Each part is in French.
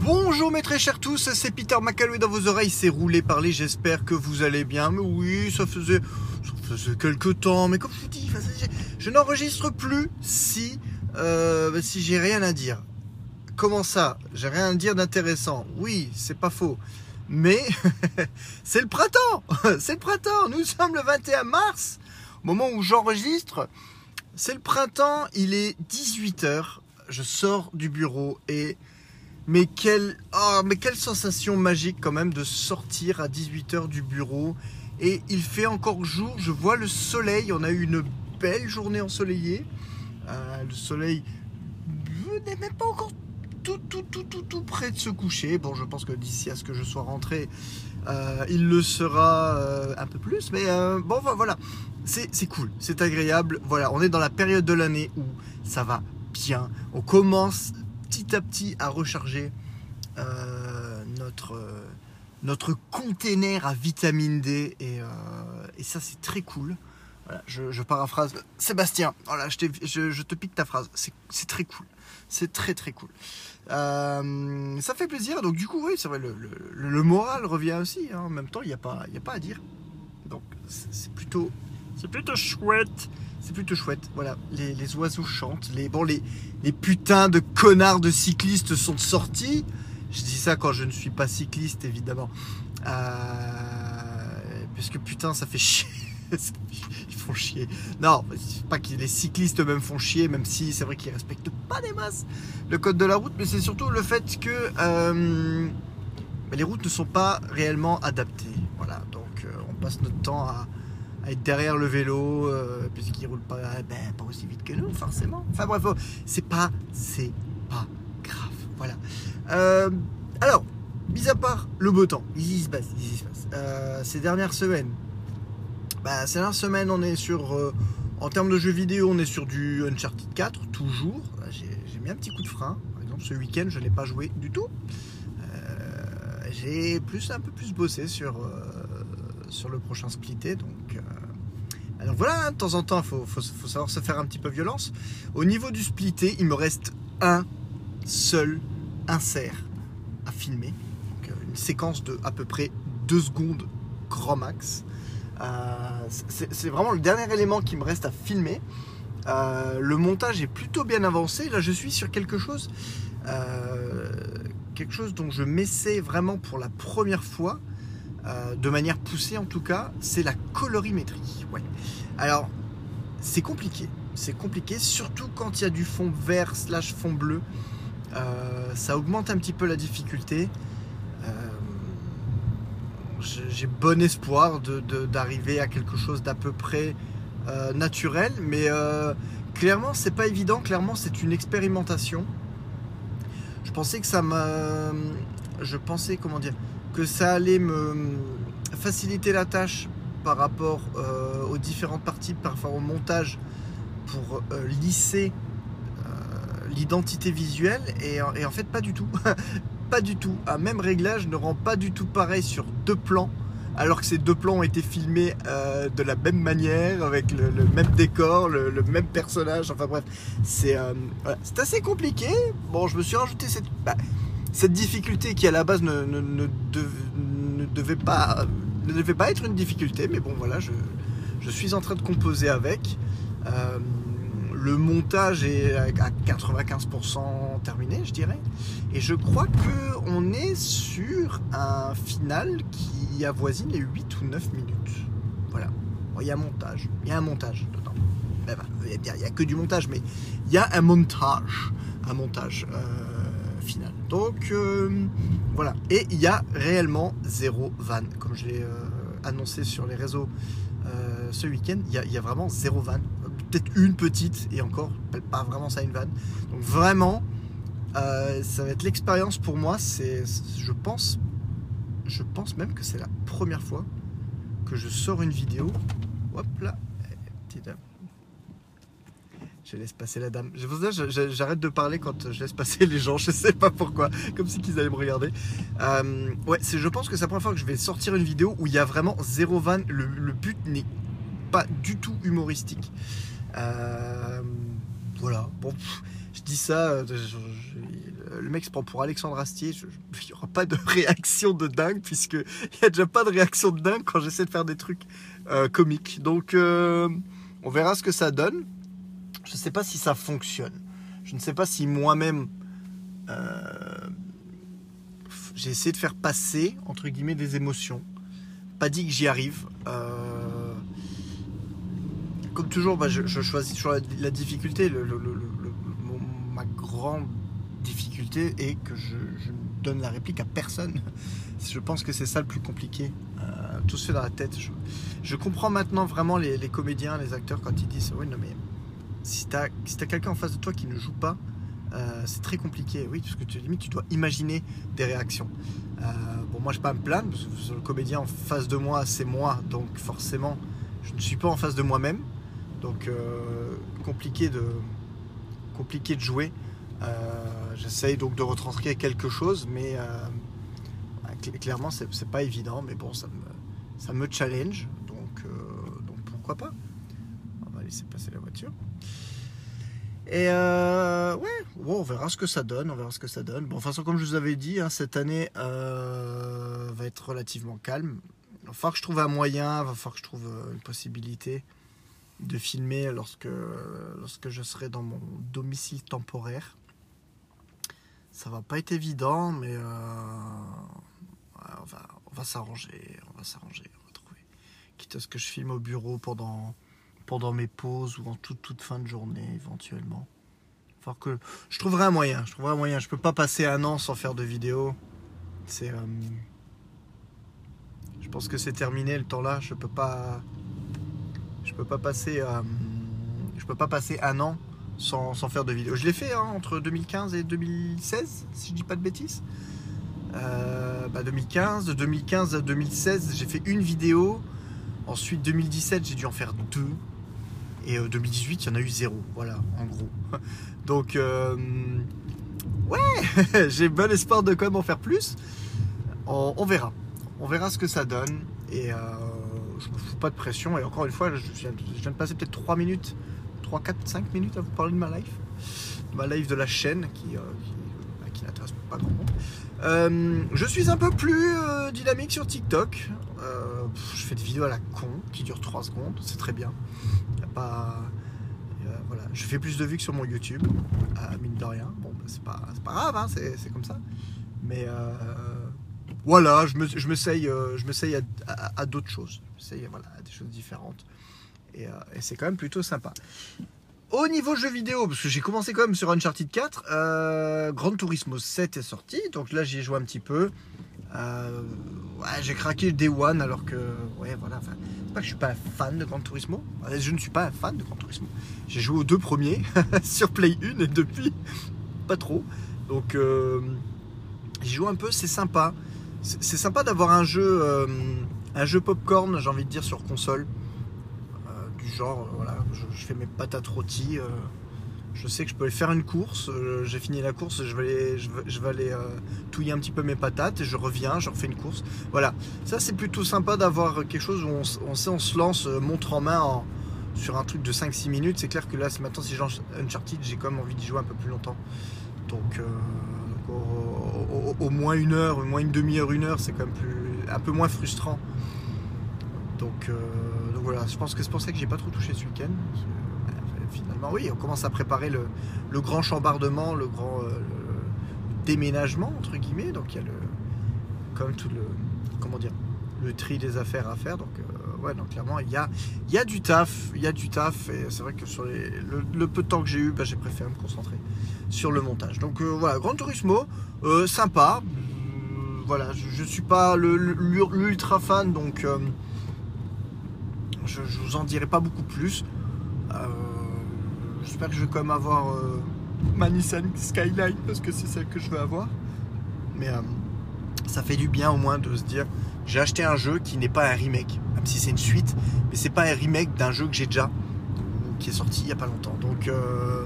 Bonjour mes très chers tous, c'est Peter Macalou dans vos oreilles, c'est roulé parler, j'espère que vous allez bien. Mais oui, ça faisait, ça faisait quelques temps, mais comme je vous dis, je n'enregistre plus si, euh, si j'ai rien à dire. Comment ça? J'ai rien à dire d'intéressant. Oui, c'est pas faux. Mais c'est le printemps C'est le printemps Nous sommes le 21 mars, au moment où j'enregistre. C'est le printemps, il est 18h, je sors du bureau et mais quelle, oh, mais quelle sensation magique quand même de sortir à 18h du bureau. Et il fait encore jour, je vois le soleil, on a eu une belle journée ensoleillée. Euh, le soleil n'est même pas encore tout, tout, tout, tout, tout près de se coucher. Bon, je pense que d'ici à ce que je sois rentré, euh, il le sera euh, un peu plus. Mais bon, voilà, c'est cool, c'est agréable. Voilà, on est dans la période de l'année où ça va bien. On commence petit à petit à recharger euh, notre, euh, notre container à vitamine D et, euh, et ça c'est très cool. Voilà, je, paraphrase Sébastien. Voilà, je, te pique ta phrase. C'est très cool. C'est très très cool. ça fait plaisir. Donc du coup, oui, c'est vrai, le, le, moral revient aussi. Hein. En même temps, il n'y a, pas, a pas à dire. Donc c'est plutôt, c'est plutôt chouette. C'est plutôt chouette. Voilà, les, oiseaux chantent. Les, bon, les, les putains de connards de cyclistes sont sortis. Je dis ça quand je ne suis pas cycliste, évidemment. Euh, parce que putain, ça fait chier. Ils font chier. Non, pas que les cyclistes eux-mêmes font chier, même si c'est vrai qu'ils respectent pas des masses le code de la route, mais c'est surtout le fait que euh, les routes ne sont pas réellement adaptées. Voilà, donc euh, on passe notre temps à, être derrière le vélo, euh, puisqu'il roule pas, ben, pas aussi vite que nous, forcément. Enfin bref, oh, c'est pas, c'est pas grave. Voilà. Euh, alors, mis à part le beau temps, il se passe, il se passe. Euh, ces dernières semaines, bah, ces dernières semaines, on est sur, en termes de jeux vidéo, on est sur du Uncharted 4, toujours. J'ai mis un petit coup de frein. Par exemple, ce week-end, je n'ai pas joué du tout. J'ai plus, un peu plus bossé sur sur le prochain splitté. Donc, euh, alors voilà, hein, de temps en temps, il faut, savoir se faire un petit peu violence. Au niveau du splitté, il me reste un seul insert à filmer. Euh, une séquence de à peu près deux secondes grand max. Euh, c'est vraiment le dernier élément qui me reste à filmer. le montage est plutôt bien avancé. Là, je suis sur quelque chose, quelque chose dont je m'essaie vraiment pour la première fois. Euh, de manière poussée en tout cas, c'est la colorimétrie. Alors, c'est compliqué. C'est compliqué, surtout quand il y a du fond vert slash fond bleu. Euh, ça augmente un petit peu la difficulté. Euh, j'ai bon espoir d'arriver à quelque chose d'à peu près naturel, mais clairement, c'est pas évident. Clairement, c'est une expérimentation. Je pensais que ça m'a. Je pensais, comment dire que ça allait me faciliter la tâche par rapport euh, aux différentes parties, par rapport au montage pour euh, lisser euh, l'identité visuelle et, en fait pas du tout. pas du tout. Un même réglage ne rend pas du tout pareil sur deux plans alors que ces deux plans ont été filmés de la même manière, avec le, même décor, le, même personnage, enfin bref, c'est assez compliqué. Bon, je me suis rajouté cette... Bah, cette difficulté qui à la base ne, devait pas, ne devait pas être une difficulté, mais bon voilà, je, suis en train de composer avec. Euh, le montage est à 95% terminé, je dirais. Et je crois qu'on est sur un final qui avoisine les 8 ou 9 minutes. Voilà. il y a un montage. Il y a un montage dedans. il n'y a, que du montage, mais il y a un montage. Un montage. Euh, final. Donc euh, voilà. Et il y a réellement zéro van, comme je l'ai euh, annoncé sur les réseaux euh, ce week-end. Il y, a, vraiment zéro van. Peut-être une petite et encore, pas vraiment ça une van. Donc vraiment, ça va être l'expérience pour moi. C'est, je pense, je pense même que c'est la première fois que je sors une vidéo. Hop là, je laisse passer la dame. j'arrête de parler quand je laisse passer les gens. Je sais pas pourquoi. Comme si qu'ils allaient me regarder. Euh, ouais, je pense que c'est la première fois que je vais sortir une vidéo où il y a vraiment zéro van. Le, but n'est pas du tout humoristique. Euh, voilà. Bon, je dis ça. Euh, le mec se prend pour Alexandre Astier. Il n'y aura pas de réaction de dingue, puisque il n'y a déjà pas de réaction de dingue quand j'essaie de faire des trucs euh, comiques. Donc, on verra ce que ça donne. Je ne sais pas si ça fonctionne. Je ne sais pas si moi-même. euh, j'ai essayé de faire passer, entre guillemets, des émotions. Pas dit que j'y arrive. Euh, comme toujours, bah, je, choisis toujours la, difficulté. Ma grande difficulté est que je, ne donne la réplique à personne. Je pense que c'est ça le plus compliqué. Euh, tout se fait dans la tête. Je, je comprends maintenant vraiment les, les comédiens, les acteurs quand ils disent Oui, non, mais si tu as, si quelqu'un en face de toi qui ne joue pas, euh, c'est très compliqué. Oui, parce que tu, limite, tu dois imaginer des réactions. Euh, bon, moi, je ne pas me plaindre, parce que le comédien en face de moi, c'est moi. Donc, forcément, je ne suis pas en face de moi-même. Donc, euh, compliqué, de, compliqué de jouer. J'essaye donc de retranscrire quelque chose, mais cl- clairement, c'est pas évident. Mais bon, ça me, ça me challenge. Donc, donc pourquoi pas Laisser passer la voiture. Et euh, ouais, bon, on verra ce que ça donne, on verra ce que ça donne. Bon, de toute façon, comme je vous avais dit, hein, cette année euh, va être relativement calme. Il va falloir que je trouve un moyen, il va falloir que je trouve euh, une possibilité de filmer lorsque, lorsque je serai dans mon domicile temporaire. Ça va pas être évident, mais euh, on va s'arranger, on va s'arranger, on va trouver. Quitte à ce que je filme au bureau pendant, pendant mes pauses ou en toute, toute fin de journée éventuellement. Que je trouverai un moyen, je trouverai un moyen. Je peux pas passer un an sans faire de vidéo. C'est, euh, je pense que c'est terminé le temps là. Je peux pas, je peux pas passer, euh, je peux pas passer un an sans, sans faire de vidéo. Je l'ai fait hein, entre 2015 et 2016, si je dis pas de bêtises. Euh, bah 2015, de 2015 à 2016, j'ai fait une vidéo. Ensuite, 2017, j'ai dû en faire deux. Et euh, 2018, il y en a eu zéro. Voilà, en gros. Donc, euh, ouais, j'ai bon espoir de quand même en faire plus. On, verra. On verra ce que ça donne. Et euh, je me fous pas de pression. Et encore une fois, je viens, de passer peut-être 3 minutes, 3, 4, 5 minutes à vous parler de ma life. Ma life de la chaîne qui, euh, qui, qui n'intéresse pas grand monde. Euh, je suis un peu plus euh, dynamique sur TikTok. Euh, je fais des vidéos à la con qui durent 3 secondes, c'est très bien. Euh, voilà. Je fais plus de vues que sur mon YouTube, mine de rien. Bon, bah, c'est pas, pas grave, hein, c'est, comme ça. Mais euh, voilà, je, me, je euh, à, d'autres choses. Je m'essaye à des choses différentes. Et, et c'est quand même plutôt sympa. Au niveau jeux vidéo, parce que j'ai commencé quand même sur Uncharted 4, euh, Gran Turismo 7 est sorti, donc là j'y ai joué un petit peu. Euh, ouais, j'ai craqué le Day One alors que, ouais, voilà, c'est pas que je suis pas fan de Gran Turismo, je ne suis pas fan de Gran Turismo. J'ai joué aux deux premiers sur Play 1 et depuis, pas trop. Donc, euh, j'y joue un peu, c'est sympa. C'est sympa d'avoir un jeu, euh, un jeu popcorn, j'ai envie de dire, sur console. Du genre, voilà, je, fais mes patates rôties. euh, je sais que je peux aller faire une course. euh, J'ai fini la course, je vais aller, je vais, aller euh, touiller un petit peu mes patates et je reviens, je refais une course. Voilà, ça c'est plutôt sympa d'avoir quelque chose où on, sait, on se lance euh, montre en main sur un truc de 5-6 minutes. C'est clair que là, ce matin, si j'ai Uncharted, j'ai quand même envie d'y jouer un peu plus longtemps. Donc, au, moins une heure, au moins une demi-heure, une heure, c'est quand même plus, un peu moins frustrant. Donc, donc voilà, je pense que c'est pour ça que j'ai pas trop touché ce week-end. Finalement, oui, on commence à préparer le, grand chambardement, le grand euh, déménagement entre guillemets. Donc il y a le, comme tout le, comment dire, le tri des affaires à faire. Donc euh, ouais, donc clairement il y a, il y a du taf, il y a du taf. Et c'est vrai que sur les, le, peu de temps que j'ai eu, bah, j'ai préféré me concentrer sur le montage. Donc euh, voilà, Grand Turismo, sympa. Voilà, je, je suis pas l'ultra fan, donc je, je vous en dirai pas beaucoup plus. Euh, J'espère que je vais quand même avoir euh, Nissan Skyline parce que c'est celle que je veux avoir. Mais euh, ça fait du bien au moins de se dire j'ai acheté un jeu qui n'est pas un remake, même si c'est une suite, mais c'est pas un remake d'un jeu que j'ai déjà, qui est sorti il y a pas longtemps. Donc, euh,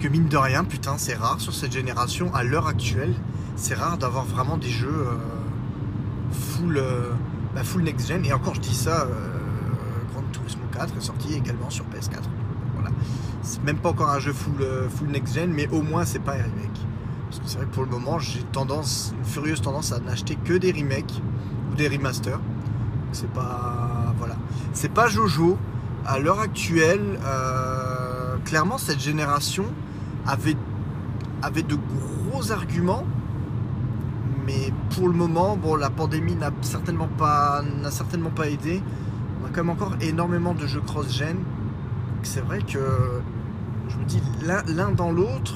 que mine de rien, putain, c'est rare sur cette génération, à l'heure actuelle, c'est rare d'avoir vraiment des jeux euh, full, euh, bah, full next-gen. Et encore, je dis ça, euh, Gran Turismo 4 est sorti également sur PS4. C'est même pas encore un jeu full, euh, next-gen, mais au moins, c'est pas un remake. Parce que c'est vrai que pour le moment, j'ai tendance, une furieuse tendance à n'acheter que des remakes ou des remasters. C'est pas. Voilà. C'est pas Jojo. À l'heure actuelle, euh, clairement, cette génération avait, avait de gros arguments. Mais pour le moment, la pandémie n'a certainement pas, n'a certainement pas aidé. On a quand même encore énormément de jeux cross-gen. C'est vrai que je me dis l'un dans l'autre.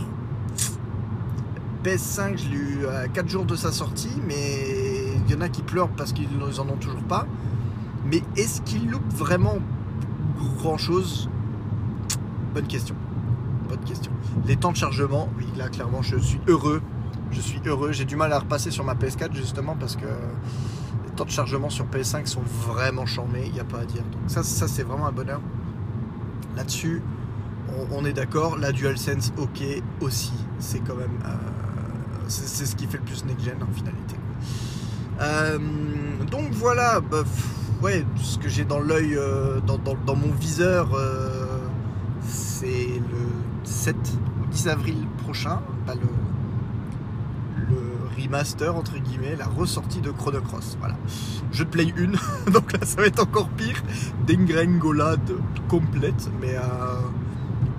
PS5, je l'ai eu à 4 jours de sa sortie, mais il y en a qui pleurent parce qu'ils n'en ont toujours pas. Mais est-ce qu'ils loupent vraiment grand chose Bonne question. Bonne question. Les temps de chargement, oui, là clairement, je suis heureux. Je suis heureux. J'ai du mal à repasser sur ma PS4 justement parce que les temps de chargement sur PS5 sont vraiment charmés, il n'y a pas à dire. Donc ça, ça c'est vraiment un bonheur. Là-dessus, on, est d'accord. La DualSense, ok, aussi. C'est quand même. Euh, c'est ce qui fait le plus next-gen en finalité. Euh, donc voilà, bah, ouais, ce que j'ai dans l'œil, euh, dans, mon viseur, c'est le 7 ou 10 avril prochain, remaster entre guillemets, la ressortie de Chrono Cross. Voilà. Je play une, donc là ça va être encore pire. Dengringolade complète, mais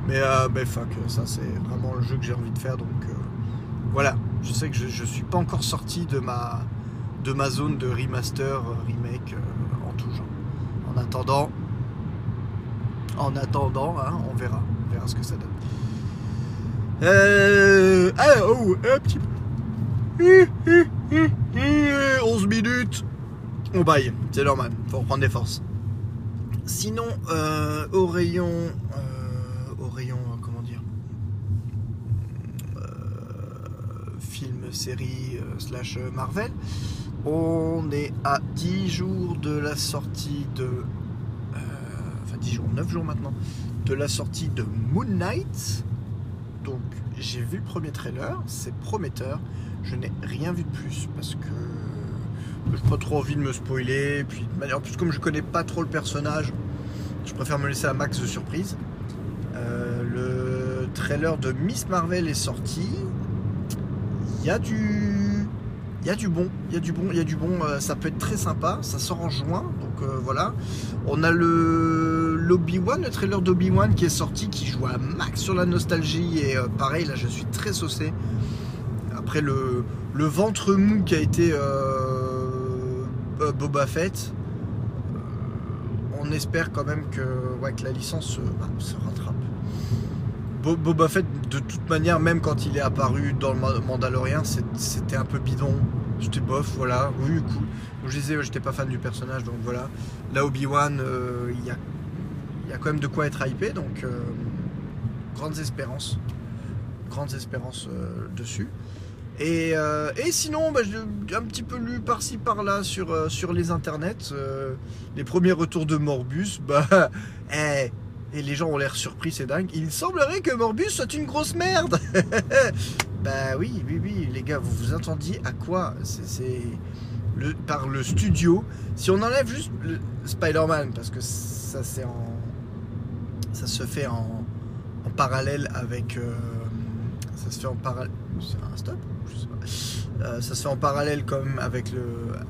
mais, euh, mais fuck, ça c'est vraiment le jeu que j'ai envie de faire. Donc euh, voilà, je sais que je suis pas encore sorti de ma, de ma zone de remaster, euh, remake euh, en tout genre. En attendant, en attendant, hein, on verra. On verra ce que ça donne. Euh, ah, oh, un petit peu. 11 minutes. On baille, c'est normal, faut reprendre des forces. Sinon, au rayon rayon, euh, comment dire, euh, film, série, euh, slash Marvel. On est à 10 jours de la sortie de. enfin, 10 jours, 9 jours maintenant. De la sortie de Moon Knight. Donc, j'ai vu le premier trailer, c'est prometteur. Je n'ai rien vu de plus parce que je n'ai pas trop envie de me spoiler. Puis, en plus, comme je connais pas trop le personnage, je préfère me laisser un max de surprise. Euh, le trailer de Miss Marvel est sorti. Il y a du. Y a du bon, y a du bon, y a du bon, euh, ça peut être très sympa, ça sort en juin, donc euh, voilà. On a le l'Obi-Wan, le trailer d'Obi-Wan qui est sorti, qui joue à max sur la nostalgie, et pareil, là je suis très saucé. Le, le ventre mou qui a été Boba Fett, on espère quand même que, ouais, que la licence se rattrape. Boba Fett, de toute manière, même quand il est apparu dans le Mandalorian, c'était un peu bidon. J'étais bof, voilà. Oui, cool. Je disais, j'étais pas fan du personnage, donc voilà. Là, Obi-Wan, euh, il y, a, quand même de quoi être hypé, donc euh, grandes espérances. Grandes espérances euh, dessus. Et, et, sinon, bah, j'ai un petit peu lu par-ci par-là sur, sur les internets. les premiers retours de Morbus, bah, eh, et les gens ont l'air surpris, c'est dingue. Il semblerait que Morbus soit une grosse merde. bah oui, oui, oui, les gars, vous vous attendiez à quoi? C'est par le studio. Si on enlève juste Spider-Man, parce que ça en, ça se fait en, en parallèle avec, euh, ça se fait en parallèle. C'est un stop? Euh, ça se fait en parallèle comme avec le,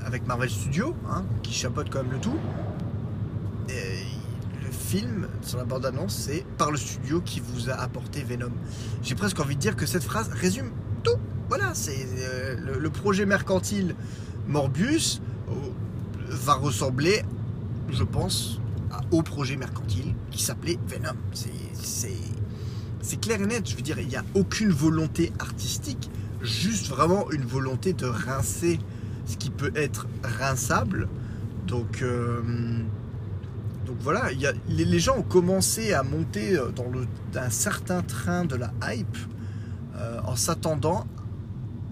avec Marvel Studios, hein, qui chapeaute quand même le tout film, sur la bande-annonce, c'est par le studio qui vous a apporté Venom. J'ai presque envie de dire que cette phrase résume tout. Voilà, c'est euh, le, projet mercantile Morbius euh, va ressembler, je pense, au projet mercantile qui s'appelait Venom. C'est clair et net. Je veux dire, il n'y a aucune volonté artistique, juste vraiment une volonté de rincer ce qui peut être rinçable. Donc, euh, donc voilà, y a, les, gens ont commencé à monter euh, dans un certain train de la hype euh, en s'attendant,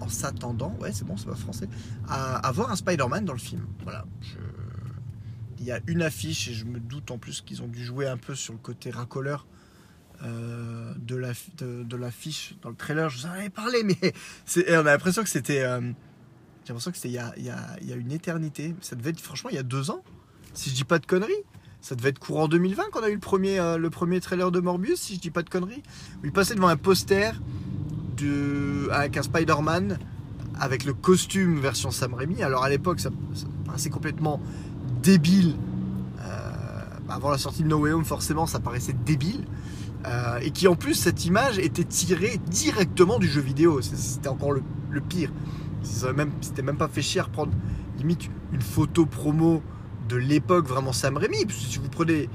en s'attendant, ouais c'est bon, c'est pas français, à, avoir un Spider-Man dans le film. Voilà. il y a une affiche et je me doute en plus qu'ils ont dû jouer un peu sur le côté racoleur euh, de, la, de, l'affiche dans le trailer. Je vous en avais parlé, mais on a l'impression que c'était. j'ai l'impression que c'était il y, a, il, y a, il y a une éternité. Ça devait être franchement il y a deux ans, si je dis pas de conneries ça devait être courant 2020 qu'on a eu le premier, euh, le premier trailer de Morbius, si je dis pas de conneries. il passait devant un poster de, avec un Spider-Man avec le costume version Sam Raimi. Alors à l'époque, ça, complètement débile. Euh, avant la sortie de No Way Home, forcément, ça paraissait débile. Euh, et qui en plus, cette image était tirée directement du jeu vidéo. C'était encore le, pire. C'était même, même pas fait chier à prendre limite une photo promo de l'époque vraiment Sam Raimi. Si vous prenez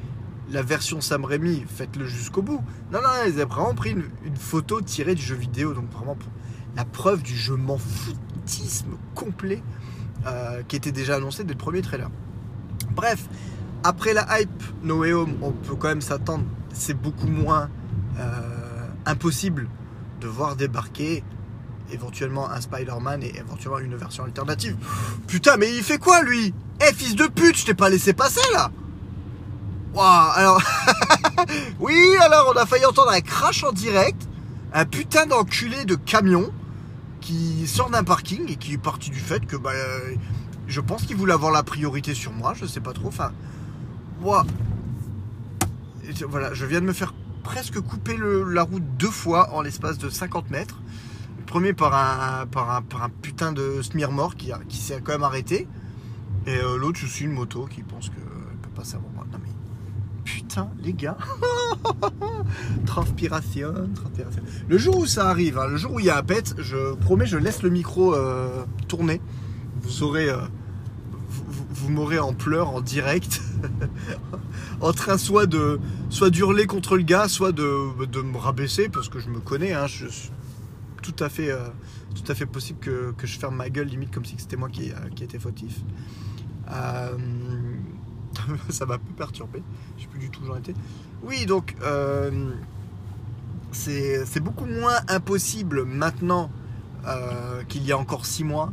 la version Sam Raimi, faites-le jusqu'au bout. Non, non, ils avaient vraiment pris une, photo tirée du jeu vidéo. Donc vraiment la preuve du je m'en foutisme complet euh, qui était déjà annoncé dès le premier trailer. Bref, après la hype No Way Home, on peut quand même s'attendre, c'est beaucoup moins euh, impossible de voir débarquer éventuellement un Spider-Man et éventuellement une version alternative. Putain, mais il fait quoi lui? Eh fils de pute, je t'ai pas laissé passer là Waouh, alors. oui, alors on a failli entendre un crash en direct. Un putain d'enculé de camion qui sort d'un parking et qui est parti du fait que bah, je pense qu'il voulait avoir la priorité sur moi, je sais pas trop. Enfin, moi, voilà, je viens de me faire presque couper la route deux fois en l'espace de 50 mètres. Le premier par un, putain de mort qui, qui s'est quand même arrêté. Et euh, l'autre, je suis une moto qui pense qu'elle peut passer avant moi. Non mais, putain, les gars. transpiration, transpiration. Le jour où ça arrive, hein, le jour où il y a un pet, je promets, je laisse le micro euh, tourner. Vous aurez. Euh, vous m'aurez en pleurs en direct, en train soit de soit d'hurler contre le gars, soit de, de, me rabaisser parce que je me connais. Hein, tout à fait, euh, tout à fait possible que, que, je ferme ma gueule limite comme si c'était moi qui, euh, qui était fautif. Euh, ça m'a un peu perturbé. Je sais plus du tout où j'en étais. Oui, donc euh, c'est beaucoup moins impossible maintenant qu'il y a encore six mois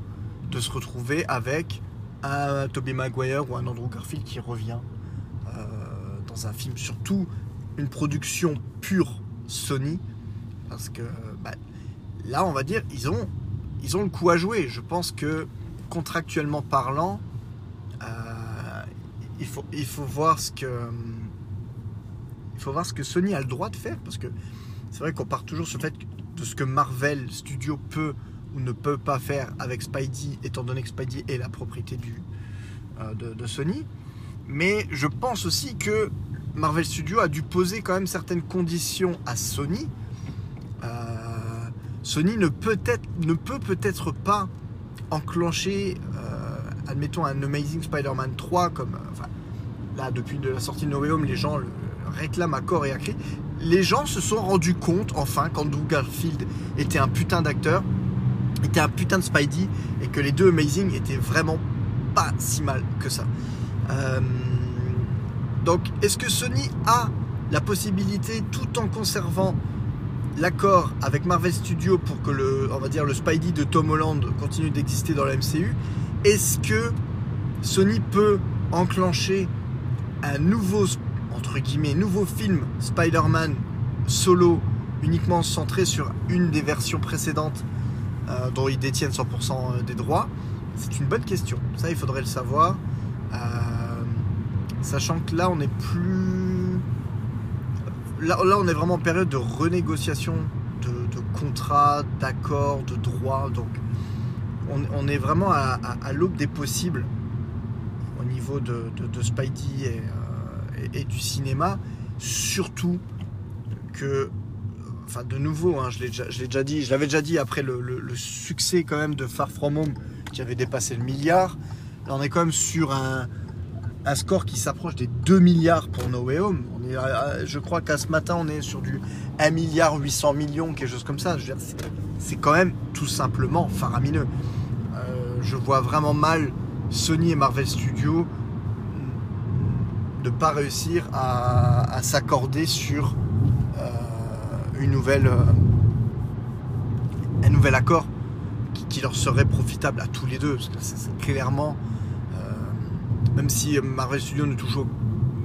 de se retrouver avec un Tobey Maguire ou un Andrew Garfield qui revient un film, surtout une production pure Sony, parce que bah, là, on va dire, ils ont, ils ont le coup à jouer. Je pense que contractuellement parlant, euh, il, faut, il faut voir ce que il faut voir ce que Sony a le droit de faire, parce que c'est vrai qu'on part toujours sur le fait de ce que Marvel Studio peut ou ne peut pas faire avec Spidey, étant donné que Spidey est la propriété du, euh, de, de, Sony. Mais je pense aussi que Marvel Studios a dû poser quand même certaines conditions à Sony. Euh, Sony ne peut, être, peut-être pas enclencher, euh, admettons, un Amazing Spider-Man 3 comme... Enfin, là, depuis de la sortie de No les gens le réclament à corps et à cri. Les gens se sont rendus compte, enfin, qu'Andrew Garfield était un putain d'acteur, était un putain de Spidey, et que les deux Amazing étaient vraiment pas si mal que ça. Euh, donc, est-ce que Sony a la possibilité, tout en conservant l'accord avec Marvel Studios pour que le, on va dire, le Spidey de Tom Holland continue d'exister dans la MCU, est-ce que Sony peut enclencher un nouveau, entre guillemets, nouveau film Spider-Man solo uniquement centré sur une des versions précédentes euh, dont ils détiennent 100% des droits? C'est une bonne question. Ça, il faudrait le savoir. Euh, sachant que là, on est plus. Là, là, on est vraiment en période de renégociation de, contrats, d'accords, de droits. Donc, on, est vraiment à, l'aube des possibles au niveau de, de, de Spidey et, euh, et, du cinéma. Surtout que enfin de nouveau, hein, je l'ai déjà, dit, je l'avais déjà dit après le, succès quand même de Far From Home qui avait dépassé le milliard. Là, on est quand même sur un, un score qui s'approche des 2 milliards pour No Way Home. On est, je crois qu'à ce matin, on est sur du 1 milliard 800 millions, quelque chose comme ça. C'est quand même tout simplement faramineux. Euh, je vois vraiment mal Sony et Marvel Studios ne pas réussir à, s'accorder sur une nouvelle, euh, un nouvel accord qui, leur serait profitable à tous les deux. C'est clairement, euh, même si Marvel Studios ne touche au,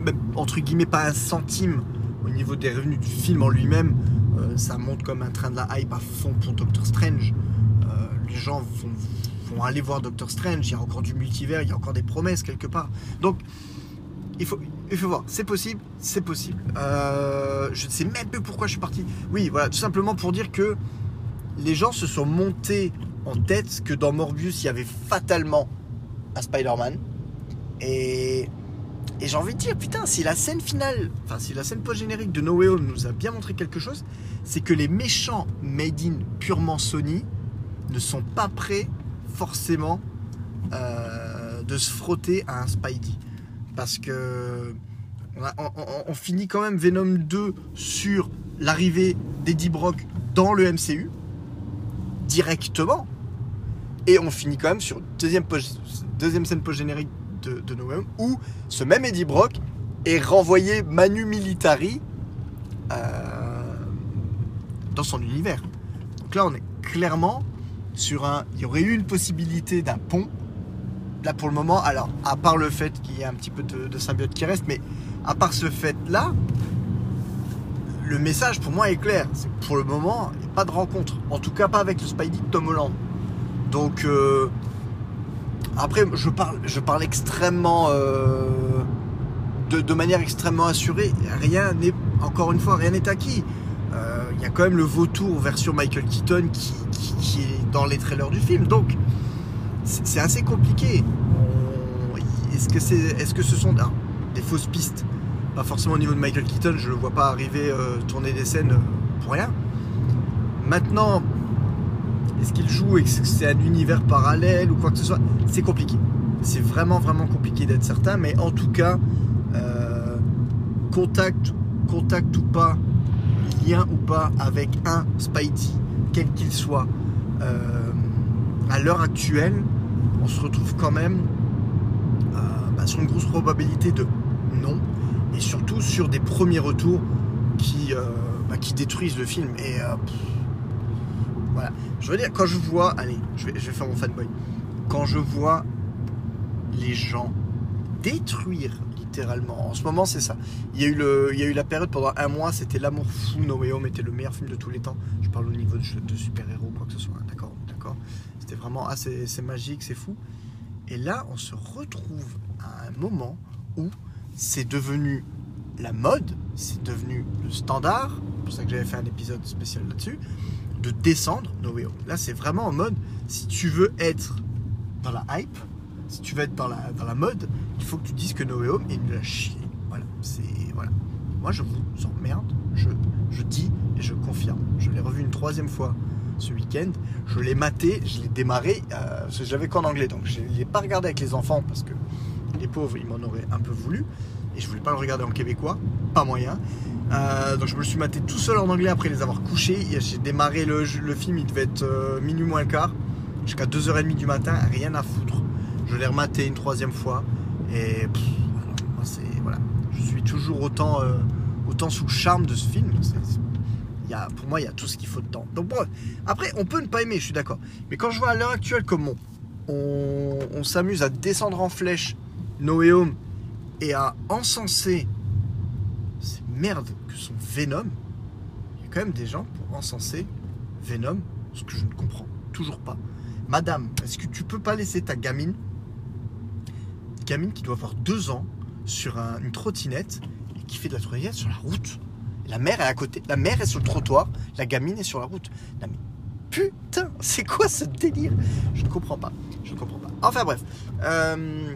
même, entre guillemets pas un centime au niveau des revenus du film en lui-même, euh, ça monte comme un train de la hype à fond pour Doctor Strange. Euh, les gens vont, aller voir Doctor Strange, il y a encore du multivers, il y a encore des promesses quelque part. Donc, il faut, il faut voir, c'est possible, c'est possible. Euh, je ne sais même plus pourquoi je suis parti. Oui, voilà, tout simplement pour dire que les gens se sont montés en tête que dans Morbius, il y avait fatalement un Spider-Man. Et, j'ai envie de dire, putain, si la scène finale, enfin, si la scène post-générique de No Way Home nous a bien montré quelque chose, c'est que les méchants made in purement Sony ne sont pas prêts forcément euh, de se frotter à un Spidey. Parce que on, finit quand même Venom 2 sur l'arrivée d'Eddie Brock dans le MCU directement. Et on finit quand même sur deuxième scène post-générique de, de No Way Home où ce même Eddie Brock est renvoyé Manu Militari euh, dans son univers. Donc là, on est clairement sur un. Il y aurait eu une possibilité d'un pont. Là, pour le moment, alors, à part le fait qu'il y ait un petit peu de, symbiote qui reste, mais à part ce fait-là, le message pour moi est clair. C'est pour le moment, il n'y a pas de rencontre. En tout cas, pas avec le Spidey de Tom Holland. Donc, euh, après, je parle, extrêmement. euh, de, manière extrêmement assurée. Rien n'est. Encore une fois, rien n'est acquis. Euh, Il y a quand même le vautour version Michael Keaton qui, est dans les trailers du film. Donc, c'est assez compliqué. Est-ce que, c'est, est-ce que ce sont des fausses pistes? Pas forcément au niveau de Michael Keaton, je ne le vois pas arriver euh, tourner des scènes euh, pour rien. Maintenant, est-ce qu'il joue et que c'est un univers parallèle ou quoi que ce soit? C'est compliqué. C'est vraiment, vraiment compliqué d'être certain, mais en tout cas, euh, contact, ou pas, lien ou pas avec un Spidey, quel qu'il soit, euh, à l'heure actuelle, on se retrouve quand même euh, bah, sur une grosse probabilité de non, et surtout sur des premiers retours qui, bah, qui détruisent le film. Je veux dire, quand je vois, allez, je vais, faire mon fanboy, quand je vois les gens détruire littéralement. En ce moment, c'est ça. Il y, a eu le, il y a eu la période pendant un mois, c'était l'amour fou. No Way Home était le meilleur film de tous les temps. Je parle au niveau de, super-héros, quoi que ce soit. hein, D'accord, d'accord. C'était vraiment, ah, c'est c'est magique, c'est fou. Et là, on se retrouve à un moment où c'est devenu la mode, c'est devenu le standard. C'est pour ça que j'avais fait un épisode spécial là-dessus. De descendre No Way. Là, c'est vraiment en mode, si tu veux être dans la hype, si tu veux être dans la, dans la mode, il faut que tu dises que No Way Home est nul à chier. Voilà, c'est voilà. Moi, je vous emmerde, je, je dis et je confirme. Je l'ai revu une troisième fois ce week-end. Je l'ai maté, je l'ai démarré, euh, parce que je l'avais qu'en anglais, donc je ne l'ai pas regardé avec les enfants parce que les pauvres, ils m'en auraient un peu voulu. Et je voulais pas le regarder en québécois, pas moyen. Euh, donc je me suis maté tout seul en anglais après les avoir couchés. J'ai démarré le, film, il devait être euh, minuit moins le quart, jusqu'à 2h30 du matin, rien à foutre. Je l'ai rematé une troisième fois. Et moi, voilà, je suis toujours autant, euh, autant sous le charme de ce film. Pour moi, il y a tout ce qu'il faut dedans. Donc bref, après, on peut ne pas aimer, je suis d'accord. Mais quand je vois à l'heure actuelle comment on s'amuse à descendre en flèche No Way Home et à encenser ces merdes que sont Venom, il y a quand même des gens pour encenser Venom, ce que je ne comprends toujours pas. Madame, est-ce que tu peux pas laisser ta gamine, gamine qui doit avoir deux ans, sur un- une trottinette et qui fait de la trottinette sur la route La mère est à côté, la mère est sur le trottoir, la gamine est sur la route. Putain, c'est quoi ce délire? Je ne comprends pas. Je ne comprends pas. Enfin bref. Euh,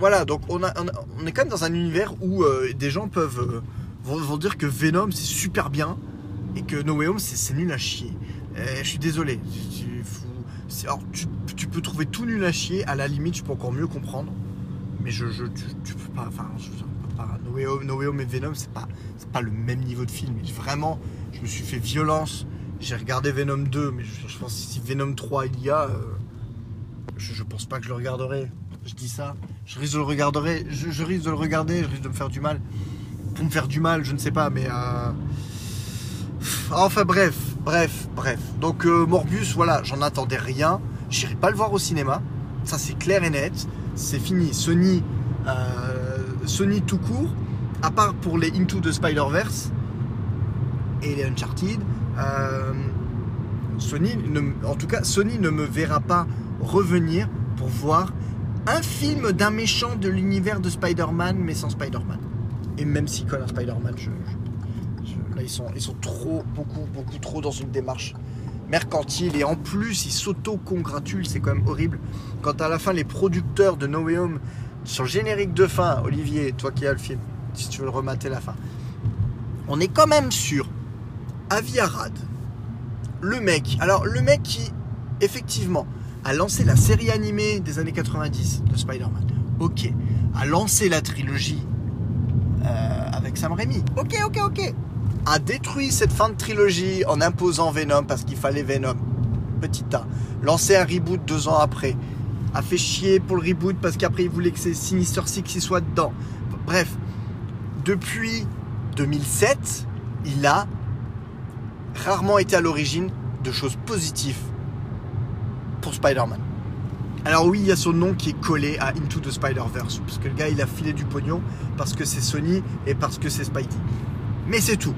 voilà, donc on, est quand même dans un univers où euh, des gens peuvent euh, vont, vont dire que Venom c'est super bien et que No Way c'est nul à chier. Euh, je suis désolé. Tu, peux trouver tout nul à chier, à la limite je peux encore mieux comprendre. Mais je, je tu, peux pas. Et Venom c'est pas, pas le même niveau de film. Et Vraiment, je me suis fait violence. J'ai regardé Venom 2, mais je, je pense que si Venom 3 il y a, euh, je, je pense pas que je le regarderai. Je dis ça. Je risque de le regarderai. Je, je risque de le regarder. Je risque de me faire du mal. Pour me faire du mal, je ne sais pas, mais. euh, Enfin bref, bref, bref. Donc euh, Morbius, voilà, j'en attendais rien. J'irai pas le voir au cinéma. Ça c'est clair et net. C'est fini. Sony, euh, Sony tout court, à part pour les Into the Spider-Verse et les Uncharted, euh, Sony, en tout cas, Sony ne me verra pas revenir pour voir un film d'un méchant de l'univers de Spider-Man, mais sans Spider-Man. Et même si colle un Spider-Man, là ils sont, ils trop, beaucoup, beaucoup trop dans une démarche mercantile et en plus il s'auto-congratule, c'est quand même horrible. Quand à la fin les producteurs de No Home, sur le générique de fin, Olivier, toi qui as le film, si tu veux le remater la fin, on est quand même sur Avi Arad, le mec, alors le mec qui effectivement a lancé la série animée des années 90 de Spider-Man, ok, a lancé la trilogie euh, avec Sam Raimi, ok, ok, ok, a détruit cette fin de trilogie en imposant Venom parce qu'il fallait Venom. Petit A. Lancé un reboot deux ans après. A fait chier pour le reboot parce qu'après il voulait que c'est Sinister Six qui soit dedans. Bref, depuis 2007, il a rarement été à l'origine de choses positives pour Spider-Man. Alors oui, il y a son nom qui est collé à Into the Spider-Verse, parce que le gars il a filé du pognon, parce que c'est Sony et parce que c'est Spidey. Mais c'est tout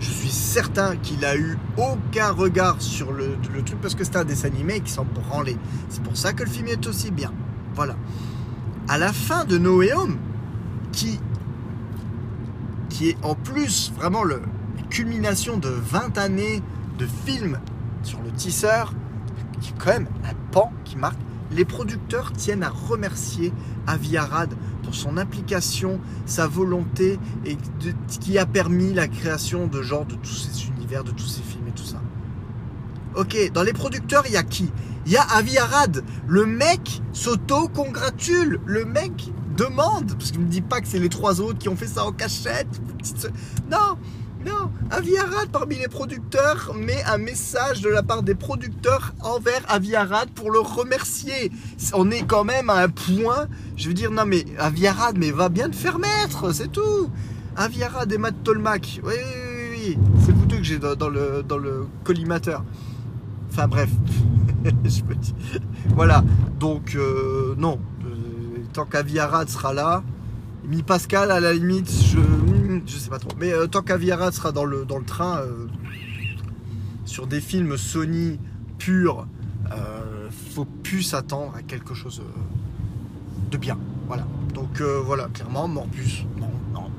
je suis certain qu'il a eu aucun regard sur le, truc parce que c'était un dessin animé et qu'il s'en branlait. C'est pour ça que le film est aussi bien. Voilà. À la fin de Noé Home, qui, qui est en plus vraiment le, la culmination de 20 années de films sur le tisseur, qui est quand même un pan qui marque les producteurs tiennent à remercier Aviarad pour son implication, sa volonté et qui a permis la création de genre de tous ces univers, de tous ces films et tout ça. Ok, dans les producteurs, il y a qui? Il y a Aviarad. Le mec s'auto-congratule. Le mec demande, parce qu'il ne me dit pas que c'est les trois autres qui ont fait ça en cachette. Non, non, Aviarad parmi les producteurs met un message de la part des producteurs envers Aviarad pour le remercier. On est quand même à un point, je veux dire, non mais Aviarad, mais va bien te faire mettre, c'est tout. Aviarad et Matt Tolmac, oui, oui, oui, c'est vous deux que j'ai dans, le, dans le collimateur. Enfin bref, je. Voilà, donc euh, non, euh, tant qu'Aviarad sera là, Mi Pascal, à la limite, je, je sais pas trop. Mais euh, tant qu'Aviara sera dans le, dans le train, euh, sur des films Sony purs, euh, faut plus s'attendre à quelque chose de bien. Voilà. Donc voilà, clairement, Morbus, non, non, non.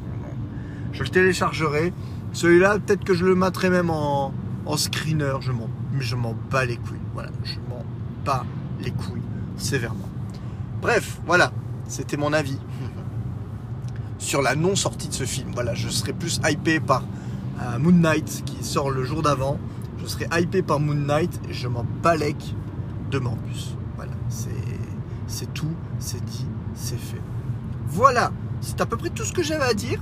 Je le téléchargerai. Celui-là, peut-être que je le mettrai même en, en screener. Je m'en, je m'en bats les couilles. Voilà, je m'en bats les couilles sévèrement. Bref, voilà, c'était mon avis sur la non-sortie de ce film. Voilà, je serais plus hypé par euh, Moon Knight qui sort le jour d'avant. Je serais hypé par Moon Knight et je m'en balèque de Morbus. Voilà, c'est tout, c'est dit, c'est fait. Voilà, c'est à peu près tout ce que j'avais à dire.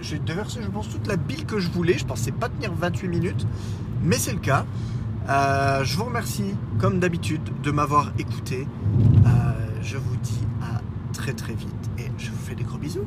J'ai déversé, je pense, toute la bille que je voulais. Je pensais pas tenir 28 minutes, mais c'est le cas. Euh, je vous remercie, comme d'habitude, de m'avoir écouté. Euh, je vous dis à très très vite et je vous fais des gros bisous.